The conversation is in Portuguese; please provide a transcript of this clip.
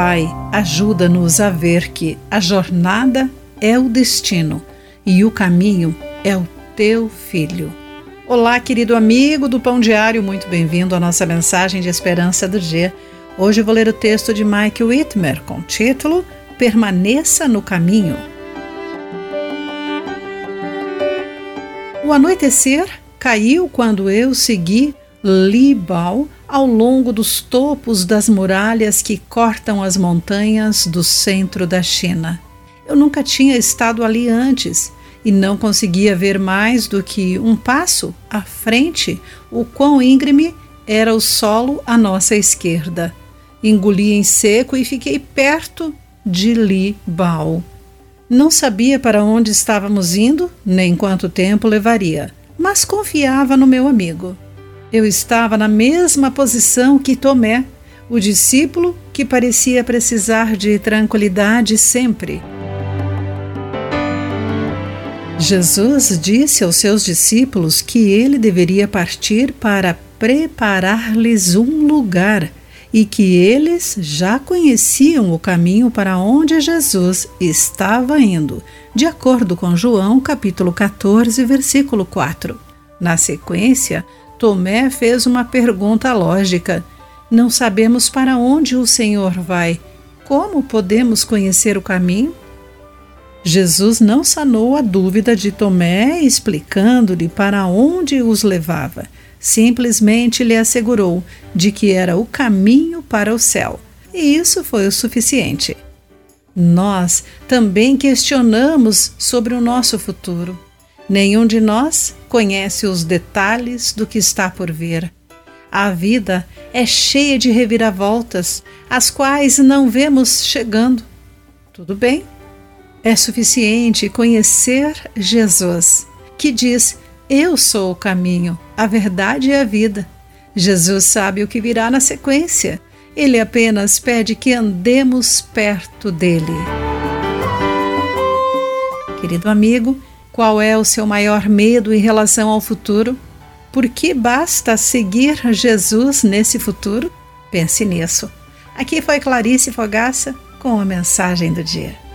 Pai, ajuda-nos a ver que a jornada é o destino e o caminho é o teu filho. Olá, querido amigo do Pão Diário, muito bem-vindo à nossa mensagem de esperança do dia. Hoje vou ler o texto de Mike Whitmer com o título Permaneça no caminho. O anoitecer caiu quando eu segui Libal ao longo dos topos das muralhas que cortam as montanhas do centro da China. Eu nunca tinha estado ali antes e não conseguia ver mais do que um passo à frente o quão íngreme era o solo à nossa esquerda. Engoli em seco e fiquei perto de Libal. Não sabia para onde estávamos indo, nem quanto tempo levaria, mas confiava no meu amigo. Eu estava na mesma posição que Tomé, o discípulo que parecia precisar de tranquilidade sempre. Jesus disse aos seus discípulos que ele deveria partir para preparar-lhes um lugar e que eles já conheciam o caminho para onde Jesus estava indo, de acordo com João capítulo 14, versículo 4. Na sequência, Tomé fez uma pergunta lógica. Não sabemos para onde o Senhor vai. Como podemos conhecer o caminho? Jesus não sanou a dúvida de Tomé, explicando-lhe para onde os levava. Simplesmente lhe assegurou de que era o caminho para o céu. E isso foi o suficiente. Nós também questionamos sobre o nosso futuro. Nenhum de nós conhece os detalhes do que está por vir. A vida é cheia de reviravoltas, as quais não vemos chegando. Tudo bem, é suficiente conhecer Jesus, que diz: Eu sou o caminho, a verdade e a vida. Jesus sabe o que virá na sequência. Ele apenas pede que andemos perto dele. Querido amigo, qual é o seu maior medo em relação ao futuro? Por que basta seguir Jesus nesse futuro? Pense nisso. Aqui foi Clarice Fogaça com a mensagem do dia.